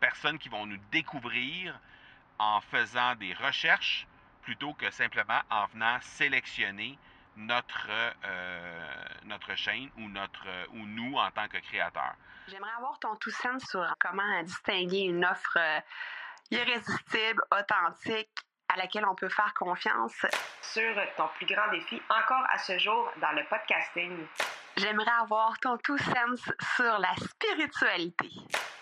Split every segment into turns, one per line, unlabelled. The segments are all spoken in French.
personnes qui vont nous découvrir en faisant des recherches plutôt que simplement en venant sélectionner notre, euh, notre chaîne ou, notre, ou nous en tant que créateurs.
J'aimerais avoir ton tout sens sur comment distinguer une offre euh, irrésistible, authentique, à laquelle on peut faire confiance.
Sur ton plus grand défi encore à ce jour dans le podcasting.
J'aimerais avoir ton tout sens sur la spiritualité.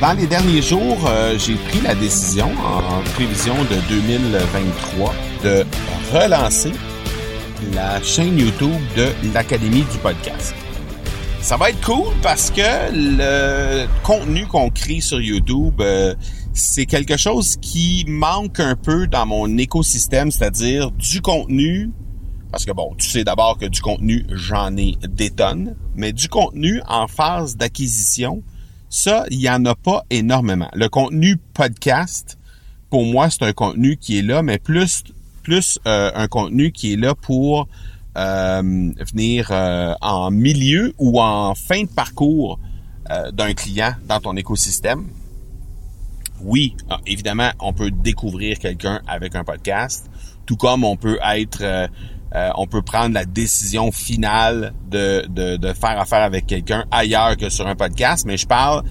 Dans les derniers jours, euh, j'ai pris la décision, en prévision de 2023, de relancer la chaîne YouTube de l'Académie du podcast. Ça va être cool parce que le contenu qu'on crée sur YouTube, euh, c'est quelque chose qui manque un peu dans mon écosystème, c'est-à-dire du contenu. Parce que bon, tu sais d'abord que du contenu, j'en ai des tonnes, mais du contenu en phase d'acquisition, ça, il n'y en a pas énormément. Le contenu podcast, pour moi, c'est un contenu qui est là, mais plus, plus euh, un contenu qui est là pour euh, venir euh, en milieu ou en fin de parcours d'un client dans ton écosystème. Oui, évidemment, on peut découvrir quelqu'un avec un podcast, tout comme on peut être euh, on peut prendre la décision finale de, faire affaire avec quelqu'un ailleurs que sur un podcast, mais je parle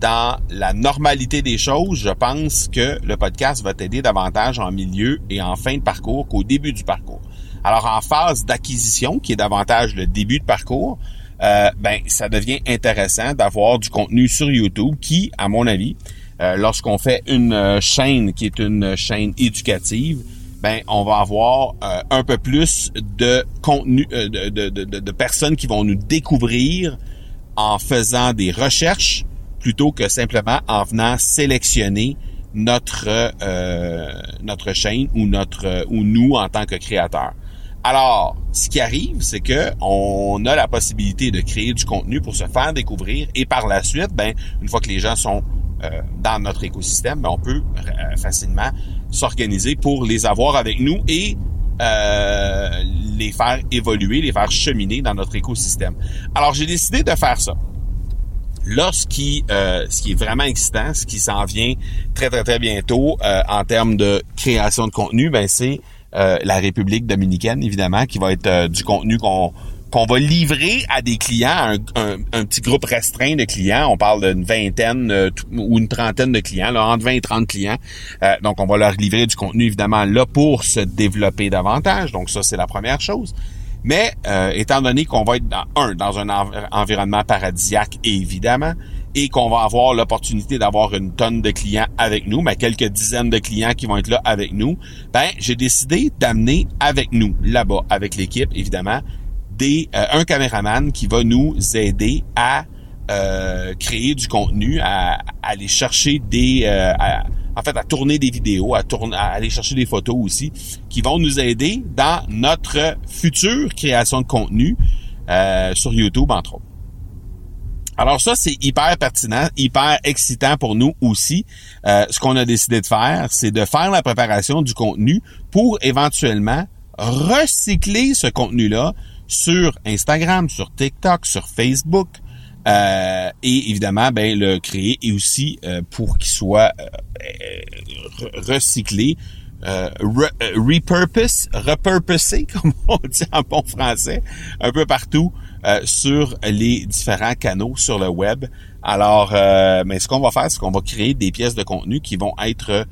dans la normalité des choses, je pense que le podcast va t'aider davantage en milieu et en fin de parcours qu'au début du parcours. Alors en phase d'acquisition, qui est davantage le début de parcours, euh, ben ça devient intéressant d'avoir du contenu sur YouTube qui, à mon avis, euh, lorsqu'on fait une chaîne qui est une chaîne éducative, ben on va avoir euh, un peu plus de contenu, euh, de, personnes qui vont nous découvrir en faisant des recherches plutôt que simplement en venant sélectionner notre euh, chaîne ou notre ou nous en tant que créateurs. Alors, ce qui arrive, c'est que on a la possibilité de créer du contenu pour se faire découvrir et par la suite, ben une fois que les gens sont euh, dans notre écosystème, ben, on peut euh, facilement s'organiser pour les avoir avec nous et euh, les faire évoluer, les faire cheminer dans notre écosystème. Alors, j'ai décidé de faire ça. Là, ce qui, ce qui est vraiment excitant, ce qui s'en vient très, très, très bientôt en termes de création de contenu, ben c'est la République dominicaine, évidemment, qui va être du contenu qu'on qu'on va livrer à des clients, un, un, petit groupe restreint de clients. On parle d'une vingtaine euh, ou une trentaine de clients, là, entre 20 et 30 clients. Euh, donc, on va leur livrer du contenu, évidemment, là, pour se développer davantage. Donc, ça, c'est la première chose. Mais, euh, étant donné qu'on va être dans un, dans un environnement paradisiaque, évidemment, et qu'on va avoir l'opportunité d'avoir une tonne de clients avec nous, mais quelques dizaines de clients qui vont être là avec nous, ben, j'ai décidé d'amener avec nous, là-bas, avec l'équipe, évidemment, euh, un caméraman qui va nous aider à euh, créer du contenu, à, aller chercher des, euh, en fait, à tourner des vidéos, à, tourner, à aller chercher des photos aussi, qui vont nous aider dans notre future création de contenu sur YouTube entre autres. Alors ça, c'est hyper pertinent, hyper excitant pour nous aussi. ce qu'on a décidé de faire, c'est de faire la préparation du contenu pour éventuellement recycler ce contenu-là sur Instagram, sur TikTok, sur Facebook. Euh, et évidemment, ben, le créer et aussi euh, pour qu'il soit euh, recyclé, repurpose, repurposé, comme on dit en bon français, un peu partout sur les différents canaux sur le web. Alors, mais ce qu'on va faire, c'est qu'on va créer des pièces de contenu qui vont être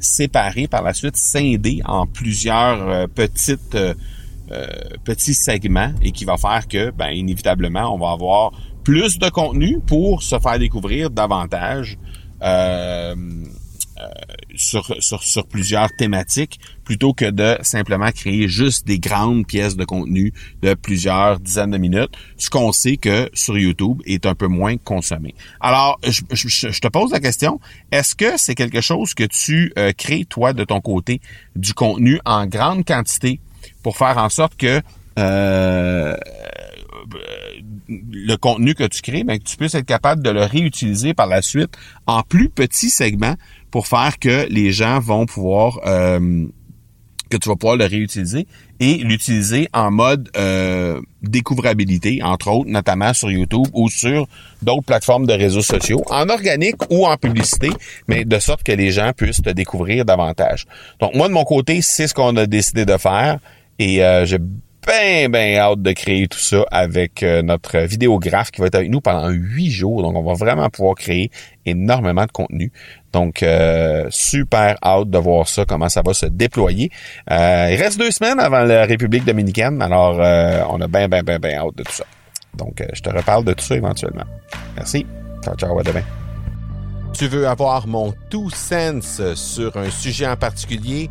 séparées par la suite, scindées en plusieurs petites euh, petit segment et qui va faire que, ben, inévitablement, on va avoir plus de contenu pour se faire découvrir davantage euh, sur, sur, sur plusieurs thématiques plutôt que de simplement créer juste des grandes pièces de contenu de plusieurs dizaines de minutes, ce qu'on sait que sur YouTube est un peu moins consommé. Alors, je, je, te pose la question, est-ce que c'est quelque chose que tu euh, crées, toi, de ton côté, du contenu en grande quantité pour faire en sorte que euh, le contenu que tu crées, ben, que tu puisses être capable de le réutiliser par la suite en plus petits segments pour faire que les gens vont pouvoir euh, que tu vas pouvoir le réutiliser et l'utiliser en mode euh, découvrabilité, entre autres, notamment sur YouTube ou sur d'autres plateformes de réseaux sociaux, en organique ou en publicité, mais de sorte que les gens puissent te découvrir davantage. Donc moi, de mon côté, c'est ce qu'on a décidé de faire et euh, j'ai bien, bien hâte de créer tout ça avec euh, notre vidéographe qui va être avec nous pendant huit jours. Donc, on va vraiment pouvoir créer énormément de contenu. Donc, euh, super hâte de voir ça, comment ça va se déployer. Euh, il reste deux semaines avant la République dominicaine, alors on a bien, bien, bien, bien hâte de tout ça. Donc, je te reparle de tout ça éventuellement. Merci. Ciao, ciao, à demain. Tu veux avoir mon tout sens sur un sujet en particulier?